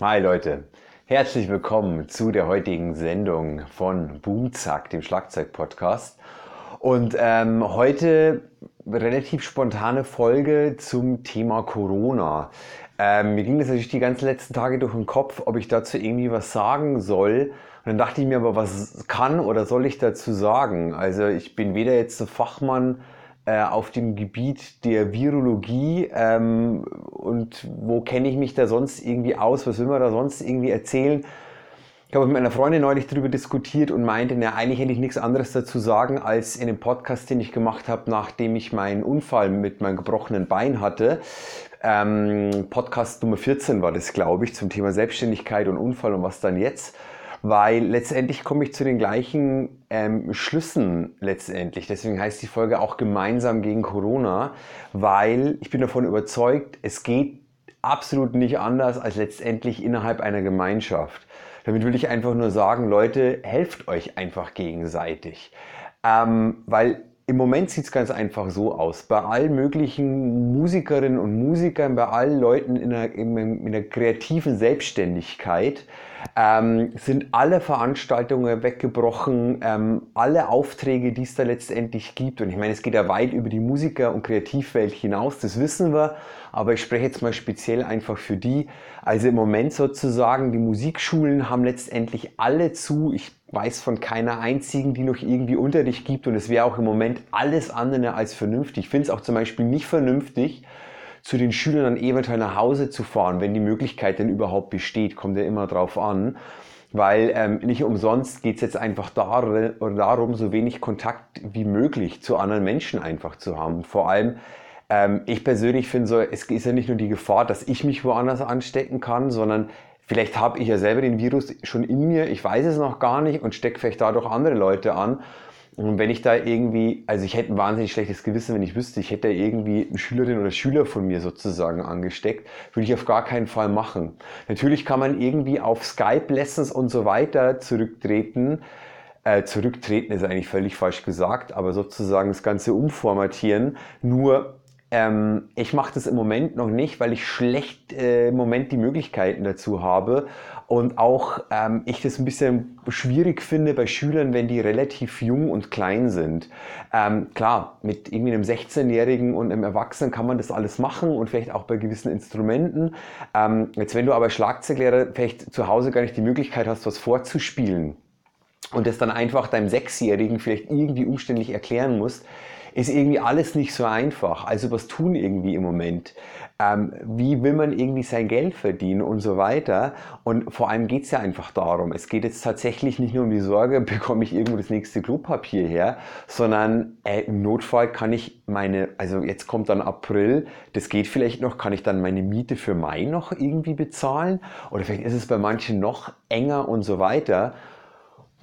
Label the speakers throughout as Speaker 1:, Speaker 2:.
Speaker 1: Hi Leute, herzlich willkommen zu der heutigen Sendung von Boomzack, dem Schlagzeug-Podcast. Und ähm, heute relativ spontane Folge zum Thema Corona. Ähm, mir ging das natürlich die ganzen letzten Tage durch den Kopf, ob ich dazu irgendwie was sagen soll. Und dann dachte ich mir aber, was kann oder soll ich dazu sagen? Also ich bin weder jetzt ein Fachmann, auf dem Gebiet der Virologie ähm, und wo kenne ich mich da sonst irgendwie aus, was will man da sonst irgendwie erzählen. Ich habe mit meiner Freundin neulich darüber diskutiert und meinte, na, eigentlich hätte ich nichts anderes dazu sagen, als in dem Podcast, den ich gemacht habe, nachdem ich meinen Unfall mit meinem gebrochenen Bein hatte. Ähm, Podcast Nummer 14 war das, glaube ich, zum Thema Selbstständigkeit und Unfall und was dann jetzt weil letztendlich komme ich zu den gleichen ähm, Schlüssen letztendlich. Deswegen heißt die Folge auch gemeinsam gegen Corona, weil ich bin davon überzeugt, es geht absolut nicht anders als letztendlich innerhalb einer Gemeinschaft. Damit will ich einfach nur sagen, Leute, helft euch einfach gegenseitig. Ähm, weil im Moment sieht es ganz einfach so aus. Bei allen möglichen Musikerinnen und Musikern, bei allen Leuten in einer, in einer kreativen Selbstständigkeit ähm, sind alle Veranstaltungen weggebrochen, ähm, alle Aufträge, die es da letztendlich gibt. Und ich meine, es geht ja weit über die Musiker- und Kreativwelt hinaus, das wissen wir. Aber ich spreche jetzt mal speziell einfach für die. Also im Moment sozusagen, die Musikschulen haben letztendlich alle zu. Ich weiß von keiner einzigen, die noch irgendwie Unterricht gibt und es wäre auch im Moment alles andere als vernünftig. Ich finde es auch zum Beispiel nicht vernünftig, zu den Schülern dann eventuell nach Hause zu fahren, wenn die Möglichkeit denn überhaupt besteht, kommt ja immer drauf an. Weil ähm, nicht umsonst geht es jetzt einfach dar darum, so wenig Kontakt wie möglich zu anderen Menschen einfach zu haben. Vor allem, ähm, ich persönlich finde so, es ist ja nicht nur die Gefahr, dass ich mich woanders anstecken kann, sondern Vielleicht habe ich ja selber den Virus schon in mir, ich weiß es noch gar nicht und stecke vielleicht dadurch andere Leute an. Und wenn ich da irgendwie, also ich hätte ein wahnsinnig schlechtes Gewissen, wenn ich wüsste, ich hätte irgendwie eine Schülerin oder Schüler von mir sozusagen angesteckt, würde ich auf gar keinen Fall machen. Natürlich kann man irgendwie auf Skype-Lessons und so weiter zurücktreten. Äh, zurücktreten ist eigentlich völlig falsch gesagt, aber sozusagen das Ganze umformatieren. Nur ähm, ich mache das im Moment noch nicht, weil ich schlecht äh, im Moment die Möglichkeiten dazu habe und auch ähm, ich das ein bisschen schwierig finde bei Schülern, wenn die relativ jung und klein sind. Ähm, klar, mit irgendwie einem 16-Jährigen und einem Erwachsenen kann man das alles machen und vielleicht auch bei gewissen Instrumenten. Ähm, jetzt, wenn du aber Schlagzeuglehrer vielleicht zu Hause gar nicht die Möglichkeit hast, was vorzuspielen und das dann einfach deinem Sechsjährigen vielleicht irgendwie umständlich erklären musst, ist irgendwie alles nicht so einfach. Also was tun irgendwie im Moment? Ähm, wie will man irgendwie sein Geld verdienen und so weiter? Und vor allem geht es ja einfach darum, es geht jetzt tatsächlich nicht nur um die Sorge, bekomme ich irgendwo das nächste Klopapier her, sondern äh, im Notfall kann ich meine, also jetzt kommt dann April, das geht vielleicht noch, kann ich dann meine Miete für Mai noch irgendwie bezahlen? Oder vielleicht ist es bei manchen noch enger und so weiter.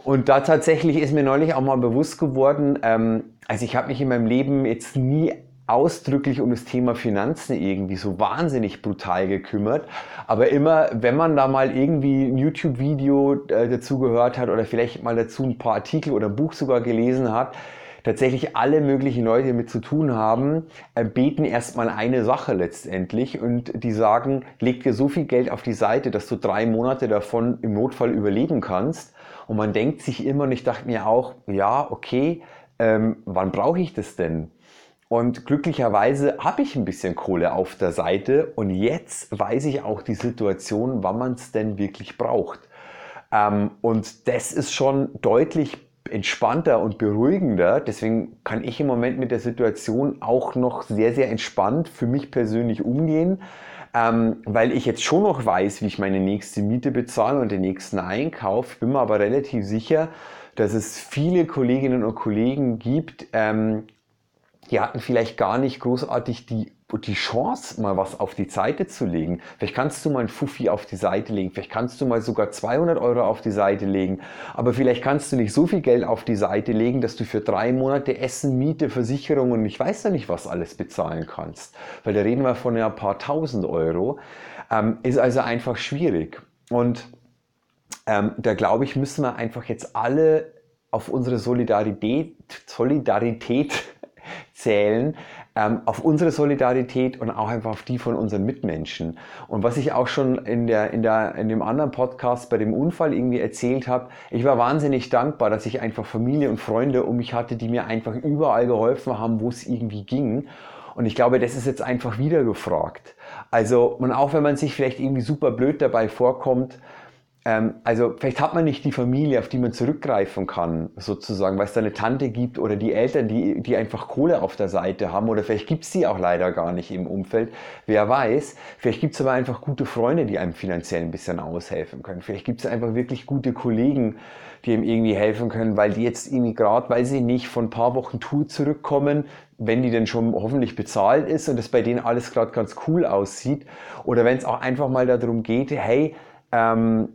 Speaker 1: Und da tatsächlich ist mir neulich auch mal bewusst geworden, ähm, also ich habe mich in meinem Leben jetzt nie ausdrücklich um das Thema Finanzen irgendwie so wahnsinnig brutal gekümmert. Aber immer, wenn man da mal irgendwie ein YouTube-Video äh, dazu gehört hat oder vielleicht mal dazu ein paar Artikel oder ein Buch sogar gelesen hat, tatsächlich alle möglichen Leute mit zu tun haben, äh, beten erstmal eine Sache letztendlich und die sagen, leg dir so viel Geld auf die Seite, dass du drei Monate davon im Notfall überleben kannst. Und man denkt sich immer, und ich dachte mir auch, ja, okay, ähm, wann brauche ich das denn? Und glücklicherweise habe ich ein bisschen Kohle auf der Seite und jetzt weiß ich auch die Situation, wann man es denn wirklich braucht. Ähm, und das ist schon deutlich entspannter und beruhigender. Deswegen kann ich im Moment mit der Situation auch noch sehr, sehr entspannt für mich persönlich umgehen ähm, weil ich jetzt schon noch weiß, wie ich meine nächste Miete bezahle und den nächsten Einkauf. Bin mir aber relativ sicher, dass es viele Kolleginnen und Kollegen gibt, ähm, die hatten vielleicht gar nicht großartig die die Chance, mal was auf die Seite zu legen. Vielleicht kannst du mal ein Fuffi auf die Seite legen, vielleicht kannst du mal sogar 200 Euro auf die Seite legen, aber vielleicht kannst du nicht so viel Geld auf die Seite legen, dass du für drei Monate Essen, Miete, Versicherung und ich weiß ja nicht, was alles bezahlen kannst. Weil da reden wir von ein paar tausend Euro. Ähm, ist also einfach schwierig. Und ähm, da glaube ich, müssen wir einfach jetzt alle auf unsere Solidarität, Solidarität zählen, ähm, auf unsere Solidarität und auch einfach auf die von unseren Mitmenschen. Und was ich auch schon in, der, in, der, in dem anderen Podcast bei dem Unfall irgendwie erzählt habe, ich war wahnsinnig dankbar, dass ich einfach Familie und Freunde um mich hatte, die mir einfach überall geholfen haben, wo es irgendwie ging. Und ich glaube, das ist jetzt einfach wieder gefragt. Also, und auch wenn man sich vielleicht irgendwie super blöd dabei vorkommt, ähm, also vielleicht hat man nicht die Familie, auf die man zurückgreifen kann, sozusagen, weil es da eine Tante gibt oder die Eltern, die, die einfach Kohle auf der Seite haben oder vielleicht gibt es die auch leider gar nicht im Umfeld. Wer weiß, vielleicht gibt es aber einfach gute Freunde, die einem finanziell ein bisschen aushelfen können. Vielleicht gibt es einfach wirklich gute Kollegen, die ihm irgendwie helfen können, weil die jetzt irgendwie gerade, weil sie nicht von ein paar Wochen Tour zurückkommen, wenn die denn schon hoffentlich bezahlt ist und es bei denen alles gerade ganz cool aussieht. Oder wenn es auch einfach mal darum geht, hey, ähm,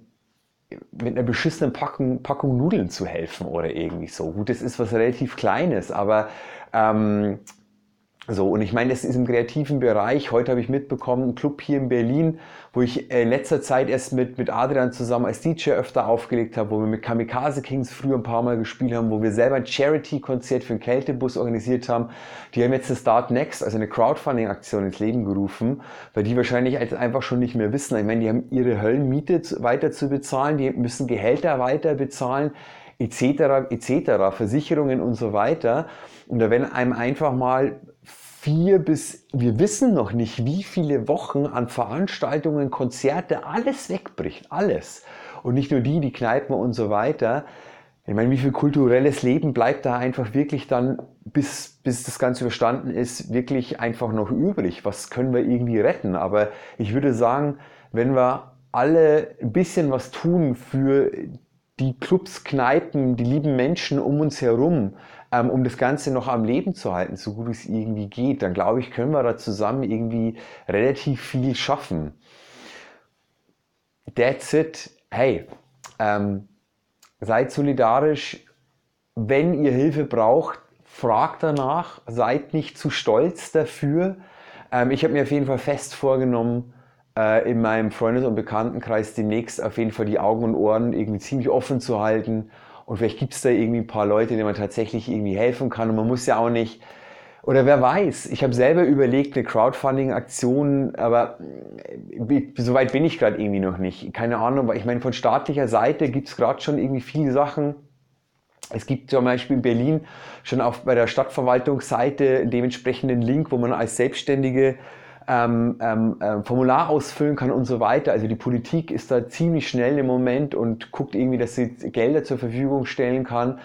Speaker 1: mit einer beschissenen Packung, Packung Nudeln zu helfen oder irgendwie so. Gut, das ist was relativ Kleines, aber ähm, so, und ich meine, das ist im kreativen Bereich. Heute habe ich mitbekommen, ein Club hier in Berlin, wo ich in letzter Zeit erst mit, mit Adrian zusammen als DJ öfter aufgelegt habe, wo wir mit Kamikaze Kings früher ein paar Mal gespielt haben, wo wir selber ein Charity-Konzert für einen Kältebus organisiert haben. Die haben jetzt das Start Next, also eine Crowdfunding-Aktion ins Leben gerufen, weil die wahrscheinlich einfach schon nicht mehr wissen. Ich meine, die haben ihre Höllenmiete weiter zu bezahlen, die müssen Gehälter weiter bezahlen, etc., etc., Versicherungen und so weiter. Und da wenn einem einfach mal vier bis, wir wissen noch nicht, wie viele Wochen an Veranstaltungen, Konzerte, alles wegbricht, alles. Und nicht nur die, die Kneipen und so weiter. Ich meine, wie viel kulturelles Leben bleibt da einfach wirklich dann, bis, bis das Ganze überstanden ist, wirklich einfach noch übrig? Was können wir irgendwie retten? Aber ich würde sagen, wenn wir alle ein bisschen was tun für die Clubs, Kneipen, die lieben Menschen um uns herum, ähm, um das Ganze noch am Leben zu halten, so gut es irgendwie geht, dann glaube ich, können wir da zusammen irgendwie relativ viel schaffen. That's it. Hey, ähm, seid solidarisch. Wenn ihr Hilfe braucht, fragt danach. Seid nicht zu stolz dafür. Ähm, ich habe mir auf jeden Fall fest vorgenommen, äh, in meinem Freundes- und Bekanntenkreis demnächst auf jeden Fall die Augen und Ohren irgendwie ziemlich offen zu halten und vielleicht gibt es da irgendwie ein paar Leute, denen man tatsächlich irgendwie helfen kann. Und man muss ja auch nicht, oder wer weiß, ich habe selber überlegt, eine Crowdfunding-Aktion, aber äh, so weit bin ich gerade irgendwie noch nicht. Keine Ahnung, weil ich meine, von staatlicher Seite gibt es gerade schon irgendwie viele Sachen. Es gibt zum Beispiel in Berlin schon auf, bei der Stadtverwaltungsseite dementsprechenden Link, wo man als Selbstständige ähm, ähm, äh, Formular ausfüllen kann und so weiter. Also die Politik ist da ziemlich schnell im Moment und guckt irgendwie, dass sie Gelder zur Verfügung stellen kann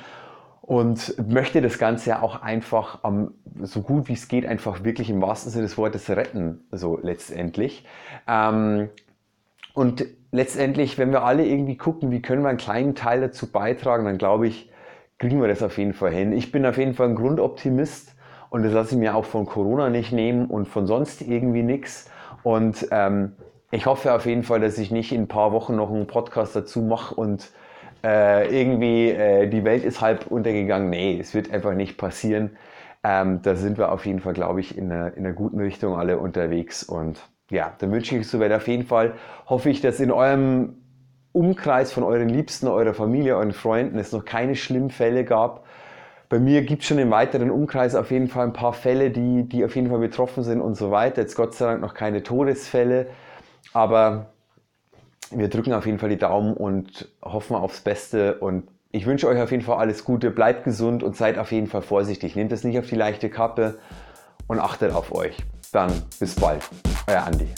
Speaker 1: und möchte das Ganze ja auch einfach ähm, so gut wie es geht einfach wirklich im wahrsten Sinne des Wortes retten, so letztendlich. Ähm, und letztendlich, wenn wir alle irgendwie gucken, wie können wir einen kleinen Teil dazu beitragen, dann glaube ich, kriegen wir das auf jeden Fall hin. Ich bin auf jeden Fall ein Grundoptimist und das lasse ich mir auch von Corona nicht nehmen und von sonst irgendwie nichts. Und ähm, ich hoffe auf jeden Fall, dass ich nicht in ein paar Wochen noch einen Podcast dazu mache und äh, irgendwie äh, die Welt ist halb untergegangen. Nee, es wird einfach nicht passieren. Ähm, da sind wir auf jeden Fall, glaube ich, in einer, in einer guten Richtung alle unterwegs. Und ja, dann wünsche ich soweit auf jeden Fall, hoffe ich, dass in eurem Umkreis von euren Liebsten, eurer Familie, euren Freunden es noch keine schlimmen Fälle gab bei mir gibt es schon im weiteren Umkreis auf jeden Fall ein paar Fälle, die, die auf jeden Fall betroffen sind und so weiter. Jetzt Gott sei Dank noch keine Todesfälle, aber wir drücken auf jeden Fall die Daumen und hoffen aufs Beste und ich wünsche euch auf jeden Fall alles Gute, bleibt gesund und seid auf jeden Fall vorsichtig. Nehmt es nicht auf die leichte Kappe und achtet auf euch. Dann bis bald, euer Andi.